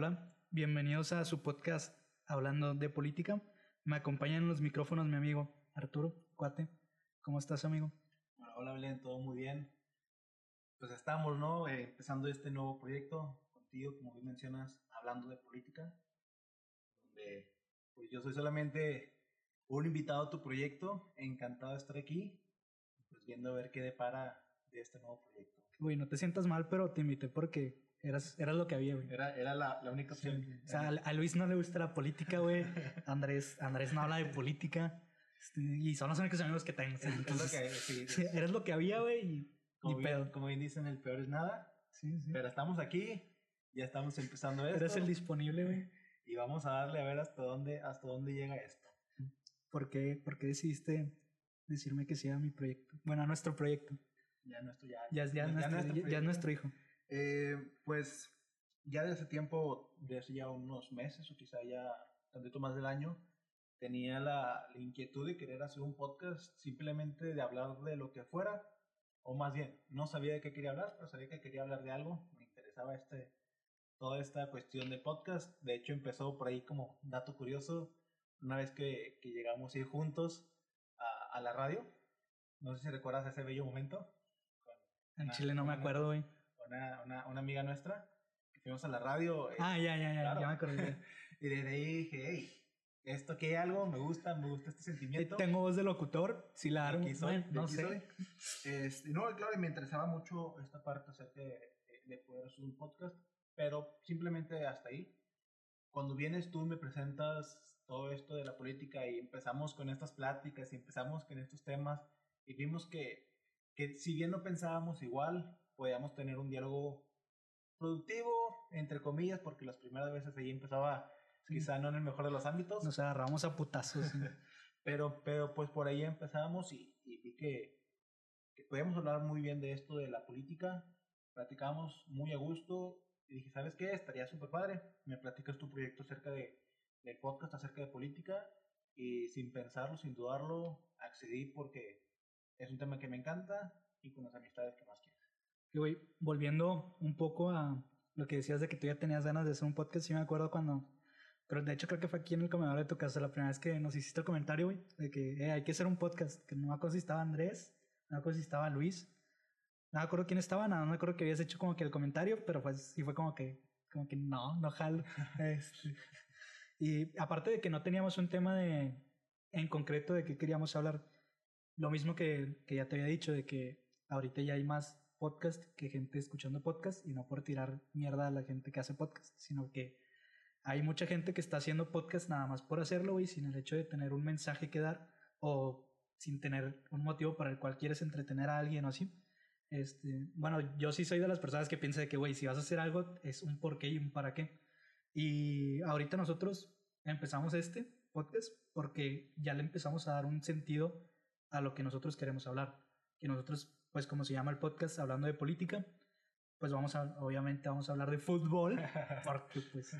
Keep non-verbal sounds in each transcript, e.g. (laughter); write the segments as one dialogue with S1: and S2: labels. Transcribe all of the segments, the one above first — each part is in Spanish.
S1: Hola, bienvenidos a su podcast Hablando de Política. Me acompaña en los micrófonos mi amigo Arturo Cuate. ¿Cómo estás, amigo?
S2: Hola, hola Belén, todo muy bien. Pues estamos, ¿no? Eh, empezando este nuevo proyecto contigo, como bien mencionas, hablando de política, donde pues yo soy solamente un invitado a tu proyecto, encantado de estar aquí, pues viendo a ver qué depara de este nuevo proyecto.
S1: Güey, no te sientas mal, pero te invité porque eras, eras lo que había, güey.
S2: Era, era la, la única opción.
S1: O sea, a, a Luis no le gusta la política, güey. Andrés, Andrés no habla de política. Este, y son los únicos amigos que tengo.
S2: Es- es lo
S1: Entonces,
S2: que- sí,
S1: sí, eres lo que había, güey, y
S2: como,
S1: ni
S2: bien,
S1: pedo.
S2: como bien dicen, el peor es nada,
S1: Sí, sí.
S2: pero estamos aquí, ya estamos empezando esto.
S1: Eres el disponible, güey.
S2: y vamos a darle a ver hasta dónde, hasta dónde llega esto.
S1: ¿Por qué, ¿Por qué decidiste decirme que sea mi proyecto? Bueno, a nuestro proyecto.
S2: Ya nuestro, ya,
S1: Ya, es- ya, es nuestro, ya- ya es nuestro hijo.
S2: Eh, pues ya desde hace tiempo, desde hace ya unos meses o quizá ya tantito más del año, tenía la, la inquietud de querer hacer un podcast simplemente de hablar de lo que fuera, o más bien, no sabía de qué quería hablar, pero sabía que quería hablar de algo, me interesaba este, toda esta cuestión del podcast, de hecho empezó por ahí como dato curioso, una vez que, que llegamos a ir juntos a, a la radio, no sé si recuerdas ese bello momento, con
S1: En Chile no me acuerdo, güey.
S2: Una, una, una amiga nuestra, que fuimos a la radio. eh,
S1: Ah, ya, ya, ya,
S2: claro.
S1: ya me acordé. (laughs)
S2: Y desde ahí dije, hey, esto que hay algo, me gusta, me gusta este sentimiento.
S1: Tengo voz de locutor, si la armo.
S2: soy,
S1: no sé.
S2: Este, no, claro, y me interesaba mucho esta parte acerca de, de poder hacer un podcast, pero simplemente hasta ahí. Cuando vienes tú y me presentas todo esto de la política y empezamos con estas pláticas y empezamos con estos temas y vimos que, que si bien no pensábamos igual, podíamos tener un diálogo productivo, entre comillas, porque las primeras veces ahí empezaba quizá no en el mejor de los ámbitos,
S1: Nos agarramos a putazos. sí. (laughs)
S2: pero, pero pues por ahí empezamos y, y vi que, que podíamos hablar muy bien de esto de la política. Platicamos muy a gusto y dije, ¿sabes qué? Estaría súper padre. Me platicas tu proyecto acerca de, del podcast, acerca de política. Y sin pensarlo, sin dudarlo, accedí porque es un tema que me encanta y con las amistades que más quiero.
S1: Y, güey, volviendo un poco a lo que decías de que tú ya tenías ganas de hacer un podcast, sí me acuerdo cuando. Pero de hecho creo que fue aquí en el comedor de tu casa la primera vez que nos hiciste el comentario, güey, de que eh, hay que hacer un podcast. Que no me acuerdo si estaba Andrés, no me acuerdo si estaba Luis. No me acuerdo quién estaba, nada, no me acuerdo que habías hecho como que el comentario, pero pues sí fue como que, como que no, no jalo. (laughs) Este, y aparte de que no teníamos un tema de, en concreto de qué queríamos hablar, lo mismo que, que ya te había dicho, de que ahorita ya hay más podcast que gente escuchando podcast, y no por tirar mierda a la gente que hace podcast, sino que hay mucha gente que está haciendo podcast nada más por hacerlo, güey, sin el hecho de tener un mensaje que dar o sin tener un motivo para el cual quieres entretener a alguien o así. Este, bueno, yo sí soy de las personas que piensa de que, güey, si vas a hacer algo, es un por qué y un para qué. Y ahorita nosotros empezamos este podcast porque ya le empezamos a dar un sentido a lo que nosotros queremos hablar. Que nosotros, pues como se llama el podcast, hablando de política, pues vamos a, obviamente vamos a hablar de fútbol, (laughs) porque pues,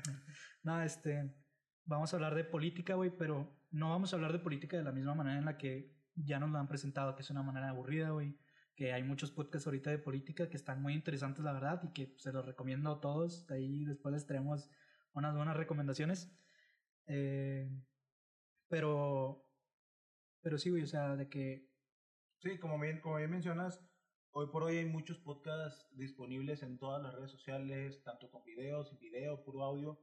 S1: no, este, vamos a hablar de política, güey, pero no vamos a hablar de política de la misma manera en la que ya nos lo han presentado, que es una manera aburrida, güey, que hay muchos podcasts ahorita de política que están muy interesantes, la verdad, y que se los recomiendo a todos, ahí después les traemos unas buenas recomendaciones, eh, pero, pero sí, güey, o sea, de que
S2: Sí, como bien, como bien mencionas, hoy por hoy hay muchos podcasts disponibles en todas las redes sociales, tanto con videos, sin video, puro audio.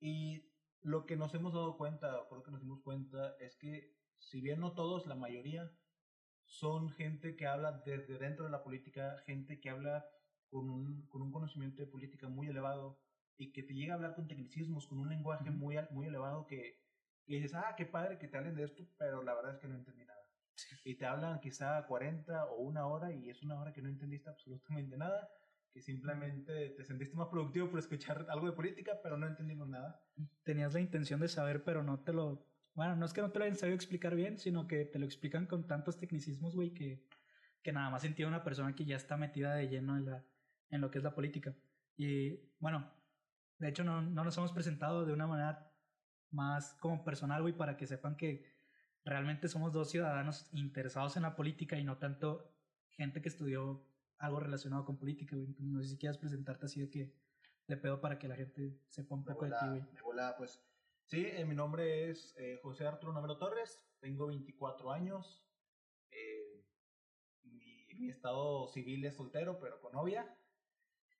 S2: Y lo que nos hemos dado cuenta, o creo que nos dimos cuenta, es que si bien no todos, la mayoría, son gente que habla desde dentro de la política, gente que habla con un, con un conocimiento de política muy elevado y que te llega a hablar con tecnicismos, con un lenguaje muy, muy elevado que, que dices, ah, qué padre que te hablen de esto, pero la verdad es que no entendí nada y te hablan quizá 40 o una hora y es una hora que no entendiste absolutamente nada, que simplemente te sentiste más productivo por escuchar algo de política, pero no entendimos nada.
S1: tenías la intención de saber, pero no te lo... Bueno, no es que no te lo hayan sabido explicar bien, sino que te lo explican con tantos tecnicismos, güey, que, que nada más sentía una persona que ya está metida de lleno en, la, en lo que es la política. Y bueno, de hecho no, no nos hemos presentado de una manera más como personal, güey, para que sepan que realmente somos dos ciudadanos interesados en la política y no tanto gente que estudió algo relacionado con política, güey. No sé si quieras presentarte así de que de pedo para que la gente sepa un poco de, ti, güey.
S2: De volada, pues. Sí, eh, mi nombre es eh, José Arturo Navero Torres, tengo 24 años. Eh, mi, mi, estado civil es soltero, pero con novia.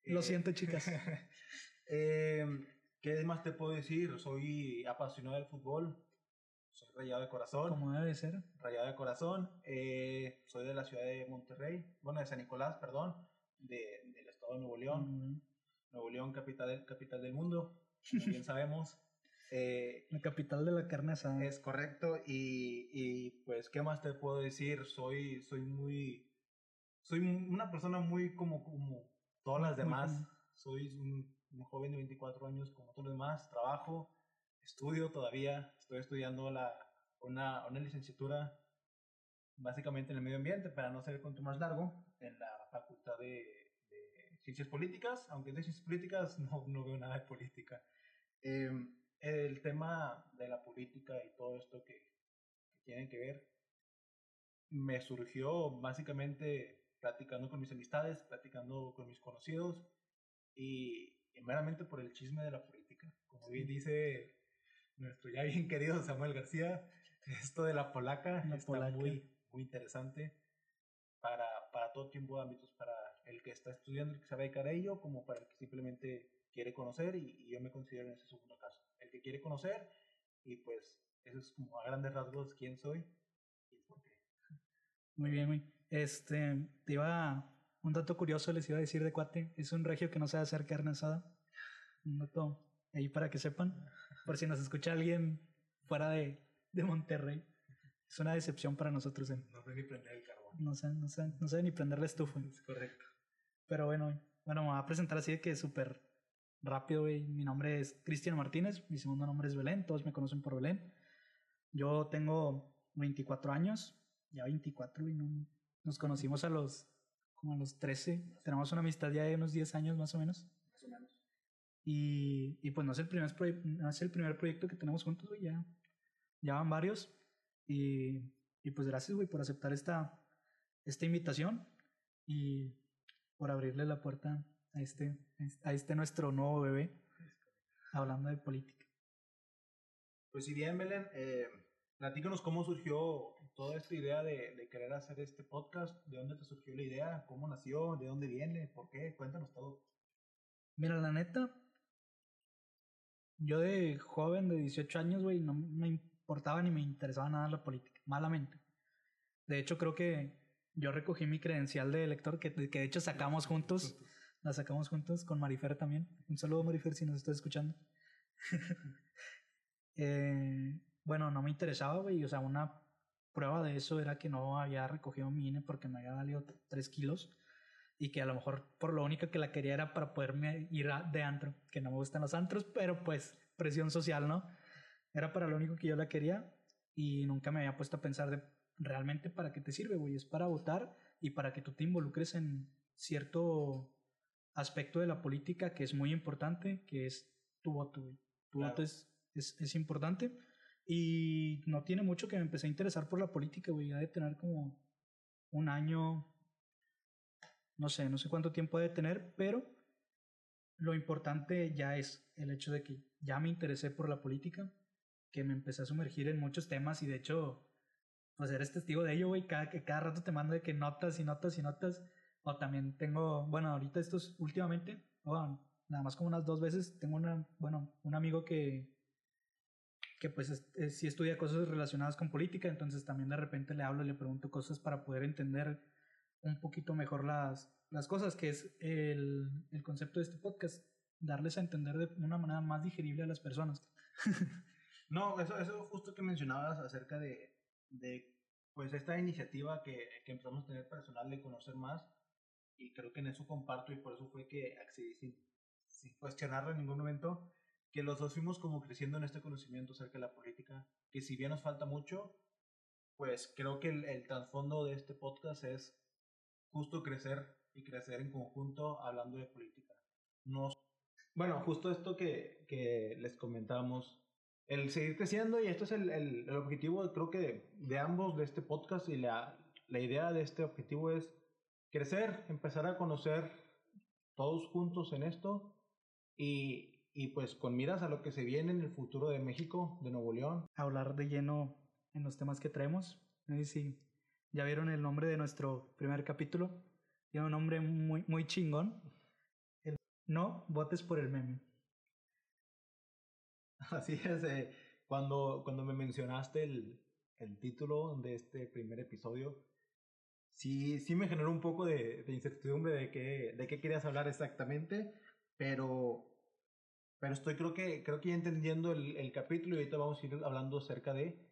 S1: Lo siento, chicas. (laughs)
S2: ¿Qué más te puedo decir? Soy apasionado del fútbol, soy rayado de corazón.
S1: Como debe ser.
S2: Rayado de corazón. soy de la ciudad de Monterrey, bueno, de San Nicolás, perdón, de, del estado de Nuevo León. Nuevo León, capital del, capital del mundo, como bien (laughs) sabemos.
S1: Eh, la capital de la carne asada.
S2: Es correcto. Y, y, pues, ¿qué más te puedo decir? Soy, soy muy. Soy una persona muy como, como todas las demás. Soy un, joven de 24 años como todos los demás. Trabajo, estudio todavía. Estoy estudiando la, una, una licenciatura básicamente en el medio ambiente, para no ser el cuento más largo, en la Facultad de, de Ciencias Políticas. Aunque de Ciencias Políticas (laughs) no, no veo nada de política. Eh, el tema de la política y todo esto que, que tiene que ver me surgió básicamente platicando con mis amistades, platicando con mis conocidos y, meramente por el chisme de la política. Como bien dice nuestro ya bien querido Samuel García, esto de la polaca está muy muy interesante para, para todo tipo de ámbitos, para el que está estudiando, el que sabe dedicar a ello, como para el que simplemente quiere conocer y, y yo me considero en ese segundo caso el que quiere conocer y pues eso es como a grandes rasgos quién soy y por qué.
S1: Muy bien, muy. Este, te iba, un dato curioso les iba a decir de cuate, es un regio que no sabe hacer carne asada. Un dato ahí para que sepan, por si nos escucha alguien fuera de, de Monterrey. Es una decepción para nosotros.
S2: En, no sé ni prender el carbón.
S1: No sé, no sé, no sé ni prender la estufa.
S2: Es correcto.
S1: Pero bueno, bueno, me voy a presentar así de que súper rápido, güey. Mi nombre es Cristian Martínez, mi segundo nombre es Belén, todos me conocen por Belén. Yo tengo 24 años, ya 24, y no, nos conocimos a los, como a los 13. Tenemos una amistad ya de unos 10 años más o menos.
S2: Más o menos.
S1: Y, y pues no es, el primer no es el primer proyecto que tenemos juntos, güey, ya, ya van varios. Y, y pues gracias, güey, por aceptar esta, esta invitación y por abrirle la puerta a este, a este nuestro nuevo bebé, hablando de política.
S2: Pues si bien, Belén, eh, platícanos cómo surgió toda esta idea de, de, querer hacer este podcast, de dónde te surgió la idea, cómo nació, de dónde viene, por qué, cuéntanos todo.
S1: Mira, la neta, yo de joven, de 18 años, güey, no me importaba ni me interesaba nada la política, malamente. De hecho, creo que yo recogí mi credencial de elector, que, que de hecho sacamos juntos la sacamos juntos con Marifer también. Un saludo, Marifer, si nos estás escuchando. (laughs) eh, bueno, no me interesaba, güey. O sea, una prueba de eso era que no había recogido mi INE porque me había valido 3 kilos y que a lo mejor por lo único que la quería era para poderme ir de antro, que no me gustan los antros, pero pues presión social, ¿no? Era para lo único que yo la quería y nunca me había puesto a pensar de realmente para qué te sirve, güey. Es para votar y para que tú te involucres en cierto aspecto de la política que es muy importante, que es tu voto, Tu voto es, es, es, importante. Y no tiene mucho que me empecé a interesar por la política, güey. Ha de tener como un año, no sé, no sé cuánto tiempo de tener, pero lo importante ya es el hecho de que ya me interesé por la política, que me empecé a sumergir en muchos temas y de hecho, pues eres testigo de ello, güey. Cada, cada rato te mando de que notas y notas y notas o también tengo, bueno, ahorita estos últimamente, nada más como unas dos veces, tengo una, bueno, un amigo que, que pues sí estudia cosas relacionadas con política, entonces también de repente le hablo y le pregunto cosas para poder entender un poquito mejor las, las cosas, que es el, el concepto de este podcast, darles a entender de una manera más digerible a las personas. (laughs)
S2: no, eso, eso justo que mencionabas acerca de, de pues esta iniciativa que, que empezamos a tener personal de conocer más, y creo que en eso comparto y por eso fue que accedí sin, sin cuestionarlo en ningún momento, que los dos fuimos como creciendo en este conocimiento acerca de la política, que si bien nos falta mucho, pues creo que el, el trasfondo de este podcast es justo crecer y crecer en conjunto hablando de política. No, bueno, justo esto que, que les comentábamos, el seguir creciendo y esto es el, el, el objetivo creo que de ambos de este podcast y la, la idea de este objetivo es crecer, empezar a conocer todos juntos en esto Y, y pues con miras a lo que se viene en el futuro de México, de Nuevo León.
S1: Hablar de lleno en los temas que traemos. No sé si ya vieron el nombre de nuestro primer capítulo. Tiene un nombre muy, muy chingón. No votes por el meme. (laughs)
S2: Así es, eh, cuando, cuando me mencionaste el, el título de este primer episodio, sí, sí me generó un poco de, de incertidumbre de qué, de qué querías hablar exactamente, pero, pero estoy creo que, creo que ya entendiendo el, el capítulo y ahorita vamos a ir hablando acerca de,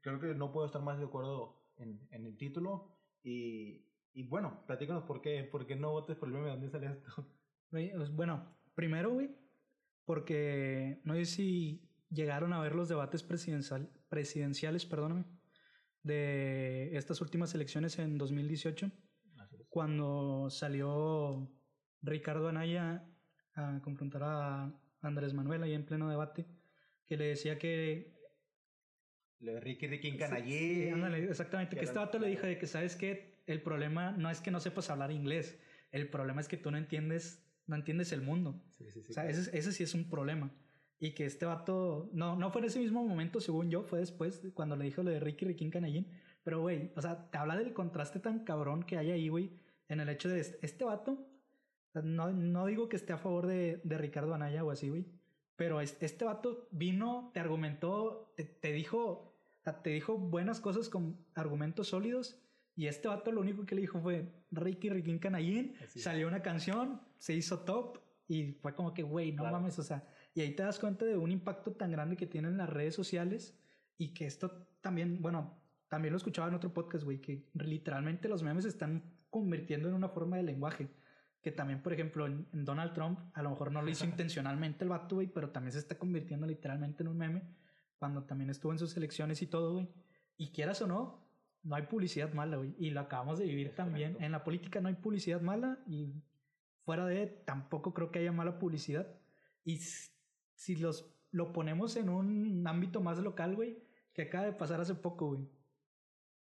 S2: creo que no puedo estar más de acuerdo en, en el título y, y bueno, platícanos por qué, por qué no votes por el meme, ¿dónde sale esto? (laughs)
S1: Pues, bueno, primero, güey, porque no sé si llegaron a ver los debates presidencial, presidenciales, perdóname, de estas últimas elecciones en 2018, cuando salió Ricardo Anaya a confrontar a Andrés Manuel ahí en pleno debate, que le decía que...
S2: Lo de Ricky Ricky
S1: Canallín. Sí, exactamente, que este vato le dijo de que, ¿sabes qué? El problema no es que no sepas hablar inglés, el problema es que tú no entiendes, no entiendes el mundo.
S2: Sí, sí, sí,
S1: o sea, ese, ese sí es un problema. Y que este vato, no, no fue en ese mismo momento, según yo, fue después, cuando le dijo lo de Ricky Ricky Canallín. Pero, güey, o sea, te habla del contraste tan cabrón que hay ahí, güey, en el hecho de este, este vato. No, no digo que esté a favor de, de Ricardo Anaya o así, güey. Pero este vato vino, te argumentó, te, te dijo, te dijo buenas cosas con argumentos sólidos. Y este vato lo único que le dijo fue Ricky Ricky Canallín. Salió una canción, se hizo top. Y fue como que, güey, no mames, o sea, y ahí te das cuenta de un impacto tan grande que tienen las redes sociales y que esto también, bueno, también lo escuchaba en otro podcast, güey, que literalmente los memes se están convirtiendo en una forma de lenguaje. Que también, por ejemplo, en, Donald Trump, a lo mejor no lo hizo intencionalmente el vato, güey, pero también se está convirtiendo literalmente en un meme cuando también estuvo en sus elecciones y todo, güey. Y quieras o no, no hay publicidad mala, güey. Y lo acabamos de vivir también. En la política no hay publicidad mala y fuera de tampoco creo que haya mala publicidad. Y si los lo ponemos en un ámbito más local, güey, que acaba de pasar hace poco, güey.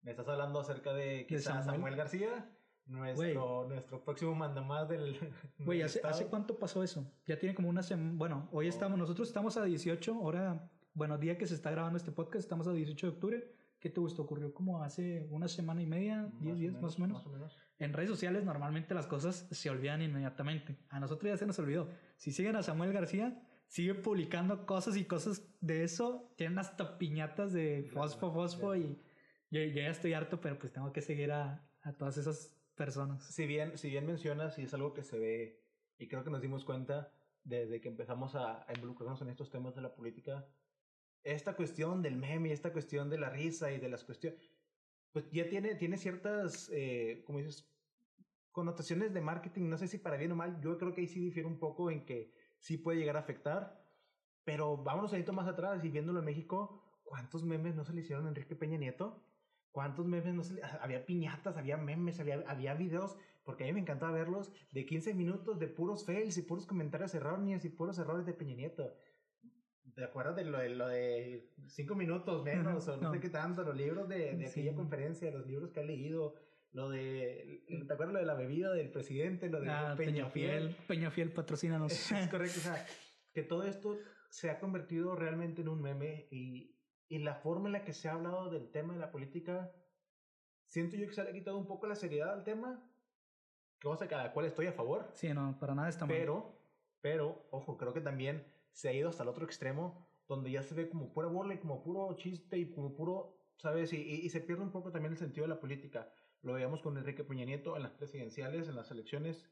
S2: ¿Me estás hablando acerca de quizás Samuel. García? Nuestro, nuestro próximo mandamás del. (laughs)
S1: Güey, ¿hace, ¿hace cuánto pasó eso? Ya tiene como una semana. Bueno, hoy estamos, nosotros estamos a 18, ahora, bueno, día que se está grabando este podcast, estamos a 18 de octubre. ¿Qué te gustó? Ocurrió como hace una semana y media, 10 días más o, menos. más o menos. En redes sociales normalmente las cosas se olvidan inmediatamente. A nosotros ya se nos olvidó. Si siguen a Samuel García, sigue publicando cosas y cosas de eso. Tienen hasta piñatas de fosfo, fosfo y yo, ya estoy harto, pero pues tengo que seguir a, a, todas esas
S2: Si bien, si bien mencionas y es algo que se ve y creo que nos dimos cuenta desde que empezamos a, involucrarnos en estos temas de la política, esta cuestión del meme, esta cuestión de la risa y de las cuestiones, pues ya tiene, tiene ciertas, eh, como dices, connotaciones de marketing, no sé si para bien o mal, yo creo que ahí sí difiere un poco en que sí puede llegar a afectar. Pero vámonos ahí más atrás y viéndolo en México, ¿cuántos memes no se le hicieron a Enrique Peña Nieto? ¿Cuántos memes no le... Había piñatas, había memes, había, había videos, porque a mí me encantaba verlos, de 15 minutos de puros fails y puros comentarios erróneos y puros errores de Peña Nieto. ¿Te acuerdas de lo de, lo de cinco minutos menos o no, sé qué tanto? Los libros de, de aquella conferencia, los libros que ha leído, lo de, ¿te acuerdas lo de la bebida del presidente? Lo de
S1: ah, Peñafiel. Peñafiel, patrocínanos.
S2: Es correcto, o sea, que todo esto se ha convertido realmente en un meme y, y la forma en la que se ha hablado del tema de la política, siento yo que se le ha quitado un poco la seriedad al tema, cosa que a la cual estoy a favor.
S1: Sí, no, para nada está
S2: mal. Pero, pero, ojo, creo que también se ha ido hasta el otro extremo, donde ya se ve como pura burla y como puro chiste y como puro, ¿sabes? Y, y, y se pierde un poco también el sentido de la política. Lo veíamos con Enrique Peña Nieto en las presidenciales, en las elecciones.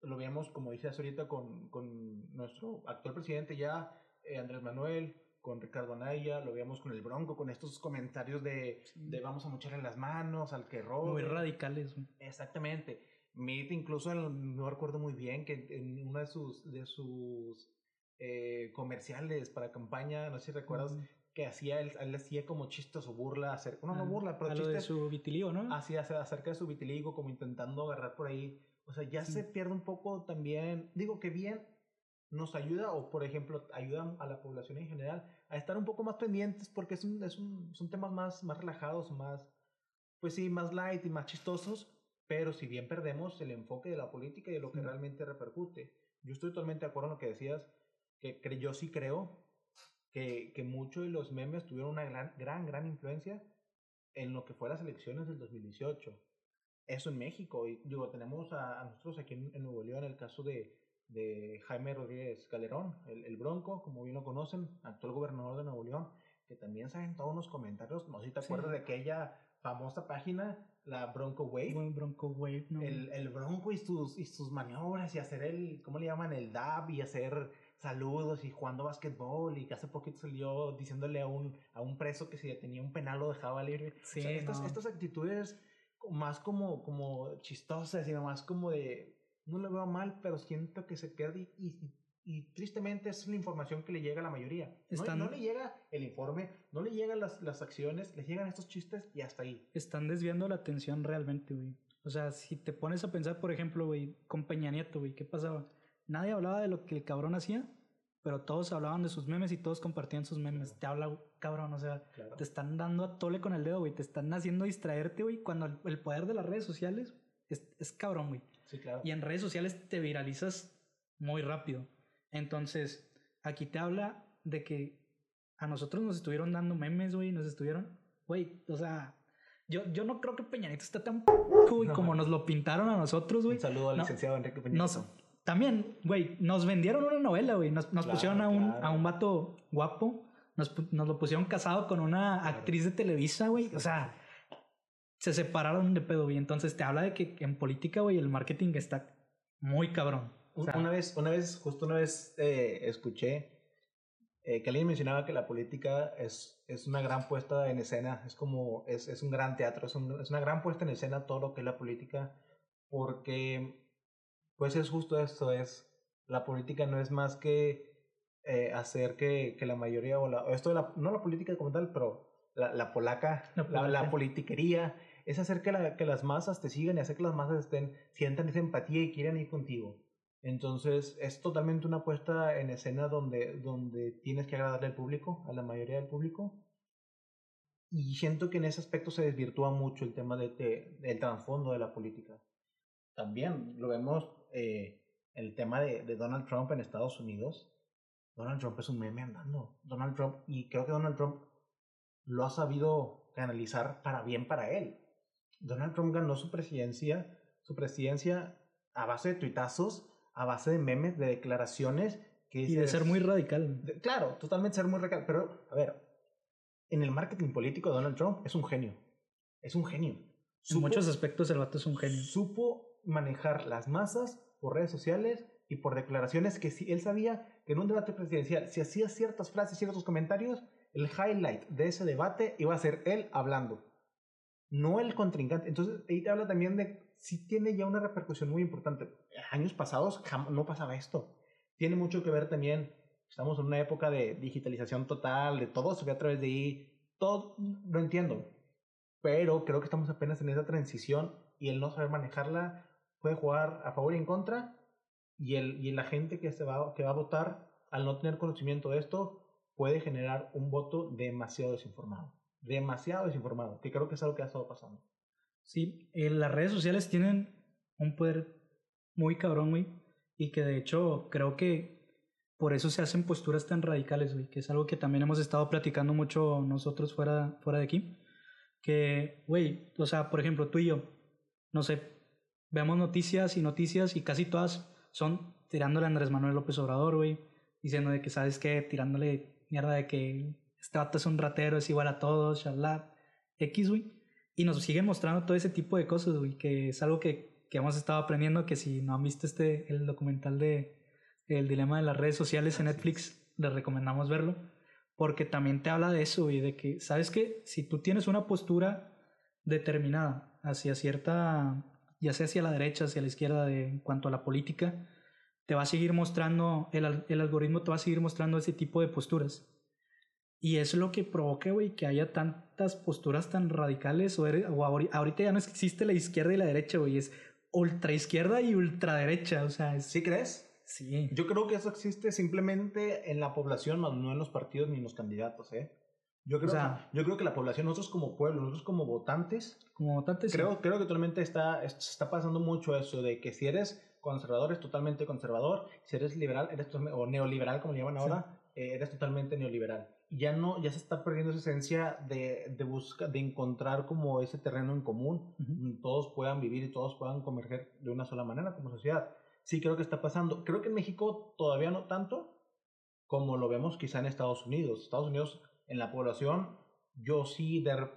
S2: Lo veíamos, como dices ahorita, con, con nuestro actual presidente ya, eh, Andrés Manuel, con Ricardo Anaya, lo veíamos con el Bronco, con estos comentarios de, de vamos a mocharle las manos al que roba.
S1: Muy radicales.
S2: Exactamente. Meet incluso, no recuerdo muy bien, que en uno de sus, de sus eh, comerciales para campaña, no sé si recuerdas, que hacía él, él hacía como chistes o burla acerca, no, no burla, pero
S1: chistes. de su vitiligo, ¿no?
S2: Hacía acerca de su vitiligo, como intentando agarrar por ahí. O sea, ya se pierde un poco también, digo que bien nos ayuda, o por ejemplo, ayuda a la población en general a estar un poco más pendientes porque es un, es un, son temas más, más relajados, más, pues sí, más light y más chistosos, pero si bien perdemos el enfoque de la política y de lo que realmente repercute. Yo estoy totalmente de acuerdo en lo que decías, que, yo sí creo que, que muchos de los memes tuvieron una gran, gran, gran influencia en lo que fue las elecciones del 2018. Eso en México. Y digo, tenemos a, nosotros aquí en, Nuevo León el caso de, de Jaime Rodríguez Calderón, el, el, Bronco, como bien lo conocen, actual gobernador de Nuevo León, que también se todos unos comentarios, no sé si te acuerdas de aquella famosa página, la Bronco Wave.
S1: Bronco Wave, no.
S2: El, el Bronco y sus, y sus maniobras y hacer el, ¿cómo le llaman? El dab y hacer saludos y jugando básquetbol y que hace poquito salió diciéndole a un, a un preso que si tenía un penal lo dejaba libre. Sí, estas, estas actitudes más como, como chistosas y más como de, no le veo mal, pero siento que se queda y, y, tristemente es la información que le llega a la mayoría. No, no le llega el informe, no le llegan las, las acciones, le llegan estos chistes y hasta ahí.
S1: Están desviando la atención realmente, güey. O sea, si te pones a pensar, por ejemplo, güey, con Peña Nieto, güey, ¿qué pasaba? nadie hablaba de lo que el cabrón hacía, pero todos hablaban de sus memes y todos compartían sus memes. Te habla, cabrón, o sea, te están dando a tole con el dedo, güey. Te están haciendo distraerte, güey, cuando el, poder de las redes sociales es, es cabrón, güey.
S2: Sí, claro.
S1: Y en redes sociales te viralizas muy rápido. Entonces, aquí te habla de que a nosotros nos estuvieron dando memes, güey, nos estuvieron, güey, o sea, yo, yo no creo que Peñanito esté tan güey, como nos lo pintaron a nosotros, güey.
S2: Un saludo al licenciado Enrique Peñanito.
S1: También, güey, nos vendieron una novela, güey. Nos, nos pusieron a un, a un vato guapo. Nos, nos, lo pusieron casado con una actriz de Televisa, güey. O sea, se separaron de pedo, güey. Entonces te habla de que en política, güey, el marketing está muy cabrón.
S2: una vez, una vez, justo una vez eh, escuché eh, que alguien mencionaba que la política es, es una gran puesta en escena. Es como, es, es un gran teatro, es, un, es una gran puesta en escena todo lo que es la política. Porque pues es justo esto, es la política no es más que eh, hacer que, que, la mayoría, o la, esto de la, no la política como tal, pero la, la polaca, la, la, politiquería, es hacer que, la, que las masas te sigan y hacer que las masas estén, sientan esa empatía y quieran ir contigo. Entonces es totalmente una puesta en escena donde, donde tienes que agradarle al público, a la mayoría del público. Y siento que en ese aspecto se desvirtúa mucho el tema de, de, del trasfondo de la política. También lo vemos eh, el tema de, de, Donald Trump en Estados Unidos, Donald Trump es un meme andando. Donald Trump, y creo que Donald Trump lo ha sabido canalizar para bien para él. Donald Trump ganó su presidencia, su presidencia a base de tuitazos, a base de memes, de declaraciones. Que
S1: y de ser muy radical.
S2: claro, totalmente ser muy radical. Pero, a ver, en el marketing político Donald Trump es un genio. Es un genio.
S1: en muchos aspectos el vato es un genio.
S2: Supo manejar las masas por redes sociales y por declaraciones que si él sabía que en un debate presidencial, si hacía ciertas frases, ciertos comentarios, el highlight de ese debate iba a ser él hablando, no el contrincante. Entonces, ahí te habla también de si tiene ya una repercusión muy importante. Años pasados no pasaba esto. Tiene mucho que ver también, estamos en una época de digitalización total, de todo se ve a través de ahí, todo lo entiendo, pero creo que estamos apenas en esa transición y el no saber manejarla puede jugar a favor y en contra y, el, y la gente que, se va, que va a votar al no tener conocimiento de esto puede generar un voto demasiado desinformado. Demasiado desinformado, que creo que es algo que ha estado pasando.
S1: Sí, eh, las redes sociales tienen un poder muy cabrón, güey, y que de hecho creo que por eso se hacen posturas tan radicales, güey, que es algo que también hemos estado platicando mucho nosotros fuera, fuera de aquí. Que, güey, o sea, por ejemplo, tú y yo, no sé, vemos noticias y noticias y casi todas son tirándole a Andrés Manuel López Obrador, güey, diciendo de que, ¿sabes qué? Tirándole mierda de que este vato es un ratero, es igual a todos, shalá, X, güey. Y nos siguen mostrando todo ese tipo de cosas, güey, que es algo que, que hemos estado aprendiendo, que si no han visto este, el documental de El dilema de las redes sociales en Netflix, les recomendamos verlo, porque también te habla de eso, güey, de que, ¿sabes qué? Si tú tienes una postura determinada hacia cierta ya sea hacia la derecha, hacia la izquierda de, en cuanto a la política, te va a seguir mostrando, el, el algoritmo te va a seguir mostrando ese tipo de posturas. Y es lo que provoca, güey, que haya tantas posturas tan radicales. O, o, ahorita ya no existe la izquierda y la derecha, güey. Es ultra izquierda y ultraderecha. O sea,
S2: ¿sí crees?
S1: Sí.
S2: Yo creo que eso existe simplemente en la población, más no en los partidos ni en los candidatos, ¿eh? Yo creo, que, yo creo que la población, nosotros como pueblo, nosotros como votantes,
S1: como votantes
S2: creo, creo que actualmente está, está pasando mucho eso de que si eres conservador, eres totalmente conservador. Si eres liberal, eres o neoliberal, como le llaman ahora, eh, eres totalmente neoliberal. Ya no, ya se está perdiendo esa esencia de, de buscar, de encontrar como ese terreno en común, todos puedan vivir y todos puedan converger de una sola manera como sociedad. Sí, creo que está pasando. Creo que en México todavía no tanto como lo vemos quizá en Estados Unidos. Estados Unidos, en la población, yo sí, de,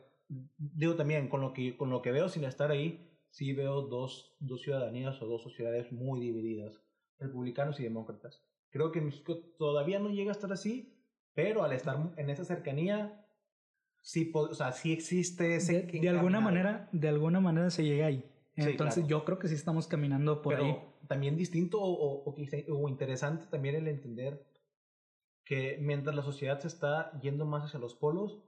S2: digo también, con lo, que, con lo que veo sin estar ahí, sí veo dos, dos ciudadanías o dos sociedades muy divididas, republicanos y demócratas. Creo que en México todavía no llega a estar así, pero al estar en esa cercanía, sí, o sea, sí existe ese...
S1: De, alguna manera, de alguna manera se llega ahí. Entonces yo creo que sí estamos caminando por ahí.
S2: También distinto o, o, o interesante también el entender que mientras la sociedad se está yendo más hacia los polos,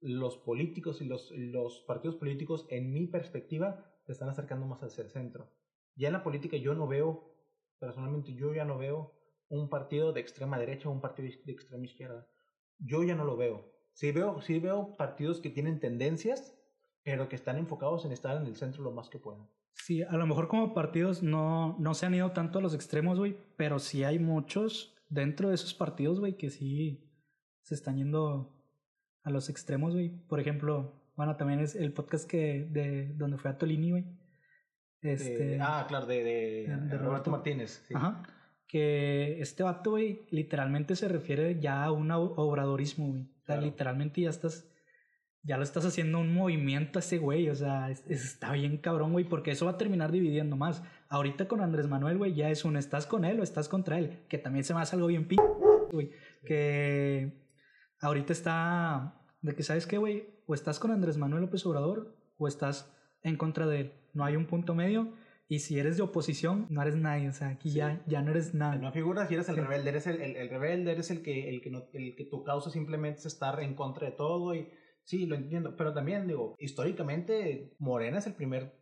S2: los políticos y los, los partidos políticos, en mi perspectiva, se están acercando más hacia el centro. Ya en la política yo no veo, personalmente yo ya no veo un partido de extrema derecha o un partido de extrema izquierda. Yo ya no lo veo. Sí veo, sí veo partidos que tienen tendencias, pero que están enfocados en estar en el centro lo más que puedan.
S1: Sí, a lo mejor como partidos no, no se han ido tanto a los extremos, güey, pero sí hay muchos dentro de esos partidos, güey, que sí se están yendo a los extremos, güey. Por ejemplo, bueno, también es el podcast que de donde fue a Tolini, güey.
S2: Este, ah, claro, de, de, Roberto, Martínez.
S1: Ajá. Que este vato, güey, literalmente se refiere ya a un obradorismo, güey. O sea, literalmente ya estás, ya lo estás haciendo un movimiento a ese güey. O sea, está bien cabrón, güey, porque eso va a terminar dividiendo más. Ahorita con Andrés Manuel, güey, ya es un estás con él o estás contra él. Que también se me hace algo bien p, güey. Que ahorita está de que, ¿sabes qué, güey? O estás con Andrés Manuel López Obrador o estás en contra de él. No hay un punto medio. Y si eres de oposición, no eres nadie. O sea, aquí ya, ya no eres nada.
S2: No figuras si eres el rebelde. Eres el, el, rebelde, eres el que, el, que no, el que tu causa simplemente es estar en contra de todo. Y sí, lo entiendo. Pero también, digo, históricamente, Morena es el primer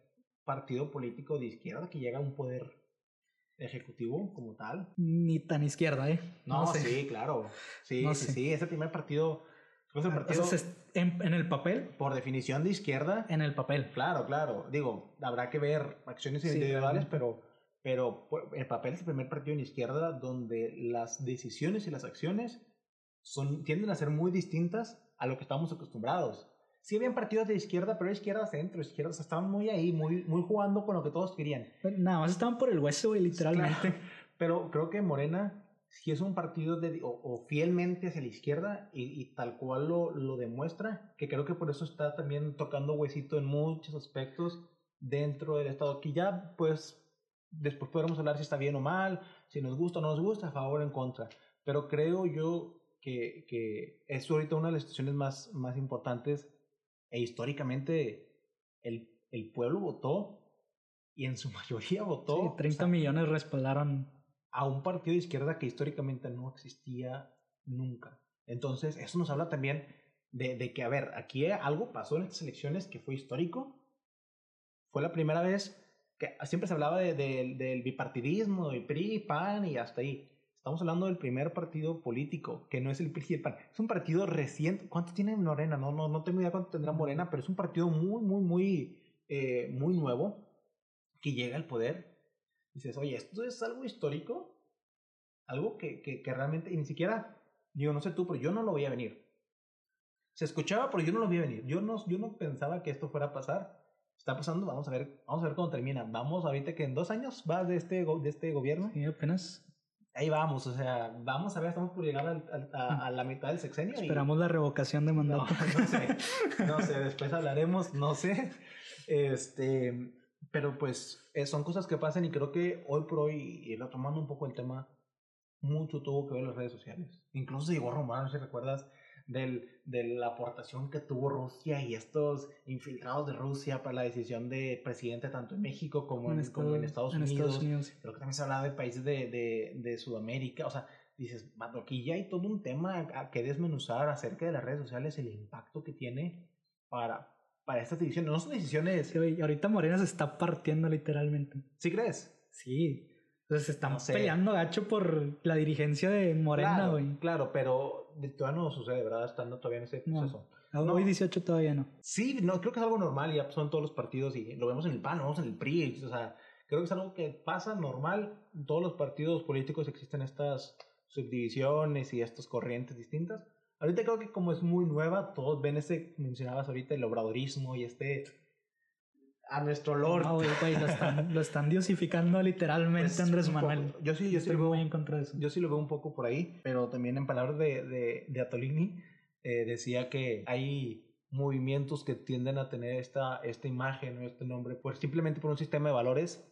S2: partido político de izquierda que llega a un poder ejecutivo como tal.
S1: Ni tan izquierda, ¿eh?
S2: No, sí, claro. Sí, sí, sí. Es el primer partido
S1: en, el papel.
S2: Por definición de izquierda.
S1: En el papel.
S2: Claro, claro. Digo, habrá que ver acciones individuales, pero, pero el papel es el primer partido en izquierda donde las decisiones y las acciones son, tienden a ser muy distintas a lo que estamos acostumbrados. Sí habían partidos de izquierda, pero izquierda centro, izquierda, o sea, estaban muy ahí, muy, muy jugando con lo que todos querían.
S1: Nada más estaban por el hueso, literalmente.
S2: Pero creo que Morena si es un partido de, o, fielmente hacia la izquierda y, tal cual lo, lo, demuestra, que creo que por eso está también tocando huesito en muchos aspectos dentro del Estado, que ya pues después podremos hablar si está bien o mal, si nos gusta o no nos gusta, a favor o en contra, pero creo yo que, que es ahorita una de las situaciones más, más importantes e históricamente el, el pueblo votó y en su (laughs) mayoría votó.
S1: Sí, 30 millones respaldaron
S2: a un partido de izquierda que históricamente no existía nunca. Entonces, eso nos habla también de, de, que, a ver, aquí algo pasó en estas elecciones que fue histórico. Fue la primera vez que siempre se hablaba de, del bipartidismo, del PRI, PAN y hasta ahí. Estamos hablando del primer partido político, que no es el PRI y el PAN. Es un partido reciente. ¿Cuánto tiene Morena? No, no, no tengo idea cuánto tendrá Morena, pero es un partido muy, muy, muy, eh, muy nuevo que llega al poder dices, oye, esto es algo histórico, algo que, que, que realmente, y ni siquiera, digo, no sé tú, pero yo no lo voy a venir. Se escuchaba, pero yo no lo vi venir. Yo no, yo no pensaba que esto fuera a pasar. Está pasando, vamos a ver, vamos a ver cómo termina. Vamos ahorita que en dos años va de este, de este gobierno.
S1: Sí, apenas.
S2: Ahí vamos, o sea, vamos a ver, estamos por llegar a, a, la mitad del sexenio.
S1: Esperamos la revocación de mandato.
S2: No, (laughs) no sé, no sé, después hablaremos, no sé. Este, pero pues eh, son cosas que pasan y creo que hoy por hoy, y tomando un poco el tema, mucho tuvo que ver las redes sociales. Incluso se llegó a no sé si recuerdas, del, de la aportación que tuvo Rusia y estos infiltrados de Rusia para la decisión de presidente tanto en México como en, Estados, Unidos. Creo que también se hablaba de países de, de, de Sudamérica. O sea, dices, aquí ya hay todo un tema que desmenuzar acerca de las redes sociales, el impacto que tiene para, para estas decisiones. No son decisiones.
S1: Sí, ahorita Morena se está partiendo literalmente.
S2: ¿Sí crees?
S1: Sí. Entonces se están peleando gacho por la dirigencia de Morena,
S2: güey. Claro, pero todavía no sucede, ¿verdad? Estando todavía en ese proceso.
S1: No. Hoy 18 todavía no.
S2: Sí, no, creo que es algo normal, ya son todos los partidos y lo vemos en el PAN, lo vemos en el PRI, o sea, Creo que es algo que pasa normal. En todos los partidos políticos existen estas subdivisiones y estas corrientes distintas. Ahorita creo que como es muy nueva, todos ven ese, mencionabas ahorita, el obradorismo y este a nuestro Lord.
S1: No, güey, lo, están, (laughs) lo están diosificando literalmente pues, Andrés Manuel.
S2: Yo sí, yo estoy muy en contra de eso. Yo sí lo veo un poco por ahí, pero también en palabras de, de, de Atolini, eh, decía que hay movimientos que tienden a tener esta, esta imagen o este nombre, pues simplemente por un sistema de valores.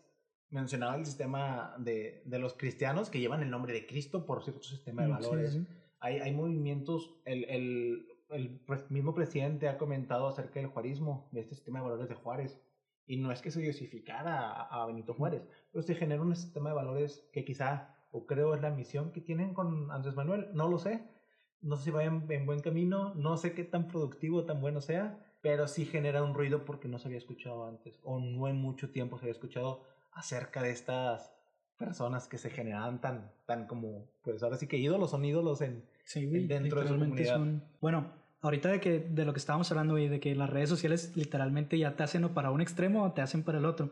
S2: Mencionaba el sistema de, de los cristianos que llevan el nombre de Cristo por cierto sistema de mm, valores. Hay, hay movimientos, el, el, el mismo presidente ha comentado acerca del juarismo, de este sistema de valores de Juárez y no es que se diosificara a, Benito Juárez, pero se genera un sistema de valores que quizá, o creo es la misión que tienen con Andrés Manuel, no lo sé, no sé si va en, buen camino, no sé qué tan productivo, tan bueno sea, pero sí genera un ruido porque no se había escuchado antes, o no en mucho tiempo se había escuchado acerca de estas personas que se generan tan, tan como, pues ahora sí que ídolos son ídolos en, dentro de su comunidad.
S1: bueno, ahorita de que de lo que estábamos hablando y de que las redes sociales literalmente ya te hacen o para un extremo o te hacen para el otro.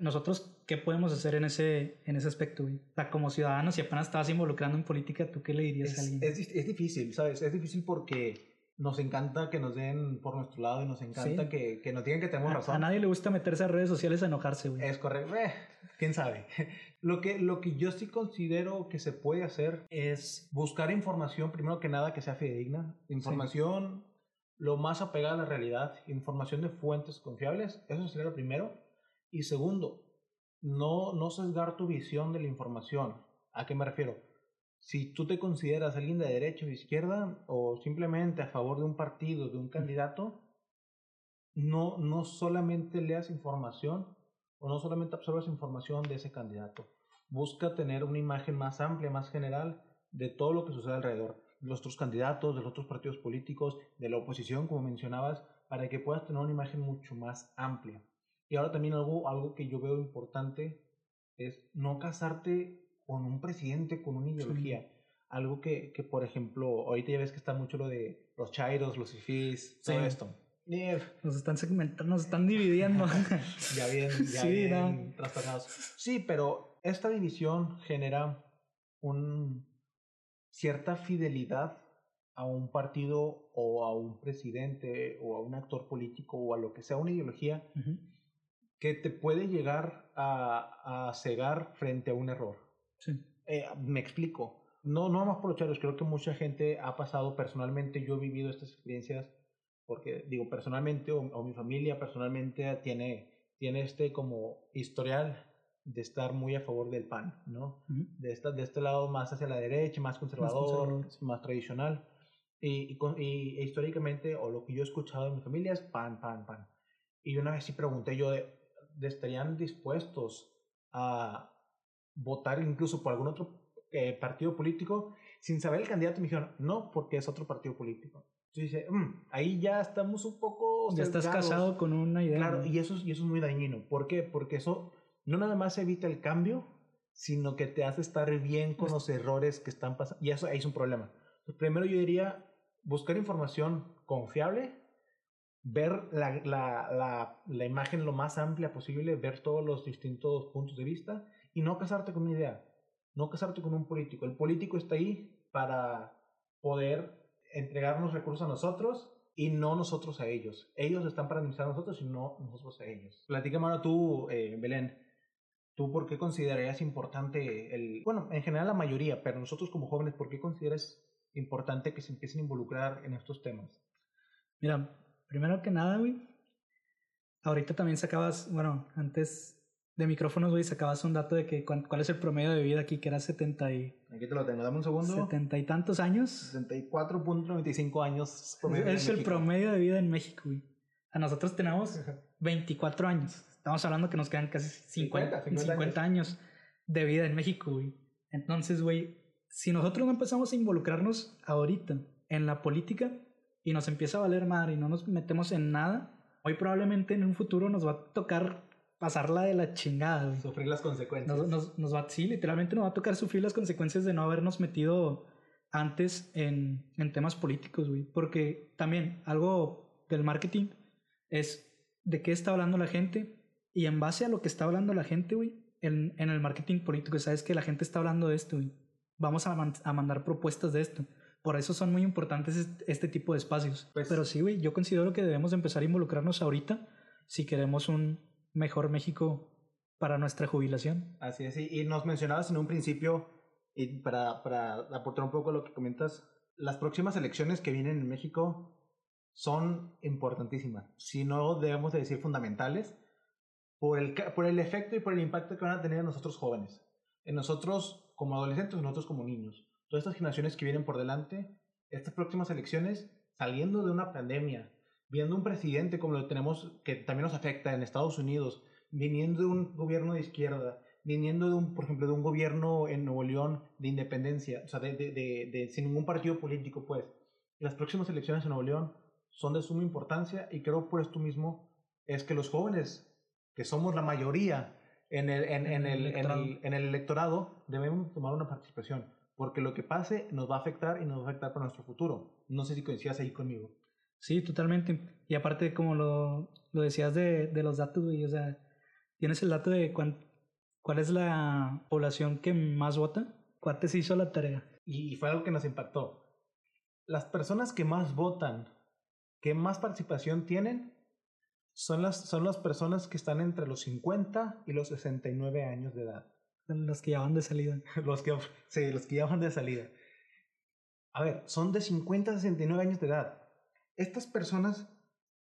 S1: Nosotros, ¿qué podemos hacer en ese, en ese aspecto, güey? como ciudadanos, si apenas estabas involucrando en política, ¿tú qué le dirías
S2: es,
S1: a alguien?
S2: Es, es, difícil, ¿sabes? Es difícil porque nos encanta que nos den por nuestro lado y nos encanta que, que nos digan que tenemos razón.
S1: A nadie le gusta meterse a redes sociales a enojarse,
S2: güey. Es correcto. Eh, quién sabe. (laughs) Lo que, lo que yo sí considero que se puede hacer es buscar información, primero que nada, que sea fidedigna. Información lo más apegada a la realidad. Información de fuentes confiables. Eso sería lo primero. Y segundo, no, no sesgar tu visión de la información. ¿A qué me refiero? Si tú te consideras alguien de derecha o de izquierda o simplemente a favor de un partido, de un candidato, no, no solamente leas información, o no solamente absorbas información de ese candidato. Busca tener una imagen más amplia, más general de todo lo que sucede alrededor, de los otros candidatos, de los otros partidos políticos, de la oposición, como mencionabas, para que puedas tener una imagen mucho más amplia. Y ahora también algo, algo que yo veo importante es no casarte con un presidente, con una ideología. Algo que, que, por ejemplo, ahorita ya ves que está mucho lo de los chairos, los ifis, todo esto.
S1: Nos están segmentando, nos están dividiendo. (laughs)
S2: ya bien, ya bien Sí, pero esta división genera un, cierta fidelidad a un partido o a un presidente o a un actor político o a lo que sea una ideología que te puede llegar a, a, cegar frente a un error.
S1: Sí.
S2: Eh, me explico. No, no más por los charos, creo que mucha gente ha pasado personalmente, yo he vivido estas experiencias porque digo, personalmente o, mi familia personalmente tiene, tiene este como historial de estar muy a favor del PAN, ¿no? de, esta, de este lado más hacia la derecha, más conservador, más, tradicional. Y, y, históricamente, o lo que yo he escuchado en mi familia es PAN, PAN, PAN. Y una vez sí pregunté yo, de, ¿estarían dispuestos a votar incluso por algún otro eh, partido político sin saber el candidato? me dijeron, no, porque es otro partido político. Entonces mm, ahí ya estamos un poco...
S1: Ya estás casado con una idea.
S2: Claro, y eso, y eso es muy dañino. ¿Por qué? Porque eso no nada más evita el cambio, sino que te hace estar bien con los errores que están pasando. Y eso ahí es un problema. primero yo diría buscar información confiable, ver la, la, la, la, imagen lo más amplia posible, ver todos los distintos puntos de vista y no casarte con una idea, no casarte con un político. El político está ahí para poder entregarnos recursos a nosotros y no nosotros a ellos. Ellos están para administrar a nosotros y no nosotros a ellos. Platícame ahora tú, eh, Belén. ¿Tú por qué considerarías importante el... Bueno, en general la mayoría, pero nosotros como jóvenes, ¿por qué consideras importante que se empiecen a involucrar en estos temas?
S1: Mira, primero que nada, güey, ahorita también sacabas, bueno, antes de micrófonos, güey, sacabas un dato de que cuál es el promedio de vida aquí, que era 70 y...
S2: Aquí te lo tengo, dame un segundo.
S1: 70 y tantos años.
S2: 74.95 años
S1: promedio Es el promedio de vida en México, güey. A nosotros tenemos 24 años. Estamos hablando que nos quedan casi 50, 50, años. de vida en México, güey. Entonces, güey, si nosotros no empezamos a involucrarnos ahorita en la política y nos empieza a valer madre y no nos metemos en nada, hoy probablemente en un futuro nos va a tocar pasarla de la chingada.
S2: Sufrir las consecuencias.
S1: Nos, nos, va, sí, literalmente nos va a tocar sufrir las consecuencias de no habernos metido antes en, en temas políticos, güey. Porque también algo del marketing es de qué está hablando la gente Y en base a lo que está hablando la gente, güey, en, en el marketing político, sabes que la gente está hablando de esto, güey. Vamos a, man- a mandar propuestas de esto. Por eso son muy importantes est- este tipo de espacios.
S2: Pues-
S1: Pero sí, güey, yo considero que debemos empezar a involucrarnos ahorita si queremos un mejor México para nuestra jubilación.
S2: Así es, y nos mencionabas en un principio, y para, para aportar un poco a lo que comentas, las próximas elecciones que vienen en México son importantísimas, si no debemos de decir fundamentales, por el, por el efecto y por el impacto que van a tener en nosotros jóvenes, en nosotros como adolescentes, en nosotros como niños. Todas estas generaciones que vienen por delante, estas próximas elecciones, saliendo de una pandemia, viendo un presidente como lo tenemos, que también nos afecta en Estados Unidos, viniendo de un gobierno de izquierda, viniendo de un, por ejemplo, de un gobierno en Nuevo León de independencia, o sea, de, de, de, de- sin ningún partido político, pues. Las próximas elecciones en Nuevo León son de suma importancia y creo por esto mismo es que los jóvenes, que somos la mayoría en el, en, en el, en el, en el electorado, debemos tomar una participación, porque lo que pase nos va a afectar y nos va a afectar para nuestro futuro. No sé si coincidas ahí conmigo.
S1: Sí, totalmente. Y aparte, como lo, lo decías de, de los datos, güey, o sea, ¿tienes el dato de cuán- cuál es la población que más vota? ¿Cuánto se hizo la tarea?
S2: y fue algo que nos impactó. Las personas que más votan, que más participación tienen, son las, son las personas que están entre los 50 y los 69 años de edad.
S1: Los que ya van de salida. (laughs)
S2: Los que, sí, los que ya van de salida. A ver, son de 50 a 69 años de edad. Estas personas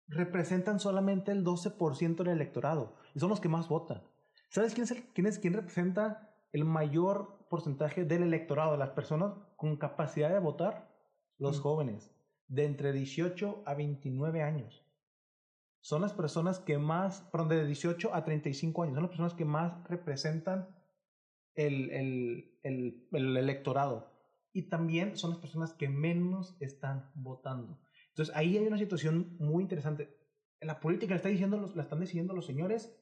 S2: representan solamente el 12% del electorado y son los que más votan. ¿Sabes quién es, el, quién es quién representa el mayor porcentaje del electorado, las personas con capacidad de votar? Los
S1: Mm.
S2: jóvenes, de entre 18 a 29 años. Son las personas que más, perdón, de 18 a 35 años, son las personas que más representan el, el, el, el electorado. Y también son las personas que menos están votando. Entonces ahí hay una situación muy interesante. La política la, está diciendo la están decidiendo los señores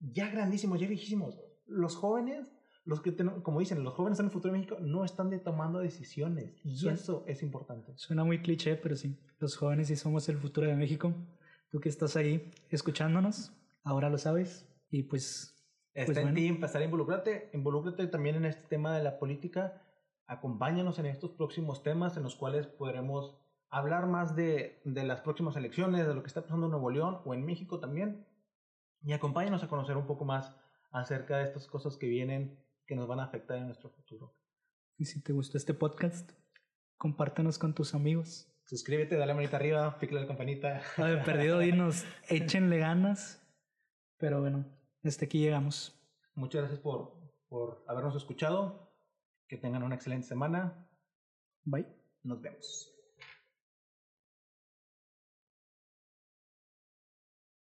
S2: ya grandísimos, ya viejísimos. Los jóvenes, los que ten- como dicen, los jóvenes en el futuro de México no están de tomando decisiones. Y
S1: Suena-
S2: eso es importante.
S1: Suena muy cliché, pero sí. Los jóvenes sí somos el futuro de México. Tú que estás ahí escuchándonos, ahora lo sabes. Y pues,
S2: Está
S1: Pues
S2: en
S1: bueno.
S2: ti empezar a involucrarte, involúcrate también en este tema de la política, acompáñanos en estos próximos temas en los cuales podremos hablar más de, de las próximas elecciones, de lo que está pasando en Nuevo León o en México también, y acompáñanos a conocer un poco más acerca de estas cosas que vienen, que nos van a afectar en nuestro futuro.
S1: y si te gustó este podcast, compártanos con tus amigos.
S2: Suscríbete, dale manita arriba, pícale la campanita.
S1: A ver, perdido, dinos, (laughs) échenle ganas. Pero bueno, hasta aquí llegamos.
S2: Muchas gracias por, por habernos escuchado, que tengan una excelente semana,
S1: Bye.
S2: nos vemos.